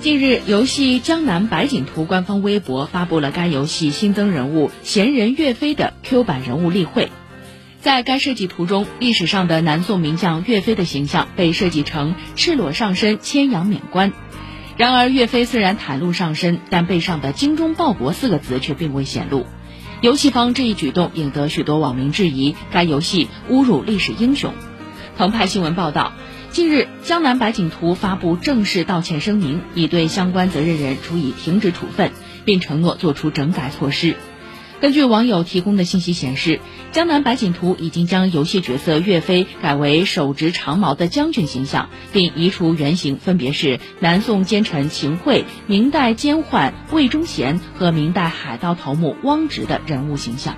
近日，游戏《江南百景图》官方微博发布了该游戏新增人物闲人岳飞的 Q 版人物例会。在该设计图中，历史上的南宋名将岳飞的形象被设计成赤裸上身、牵羊免冠。然而，岳飞虽然袒露上身，但背上的“精忠报国”四个字却并未显露。游戏方这一举动引得许多网民质疑，该游戏侮辱历史英雄。澎湃新闻报道。近日，江南百景图发布正式道歉声明，已对相关责任人处以停职处分，并承诺做出整改措施。根据网友提供的信息显示，江南百景图已经将游戏角色岳飞改为手执长矛的将军形象，并移除原型分别是南宋奸臣秦桧、明代奸宦魏忠贤和明代海盗头目汪直的人物形象。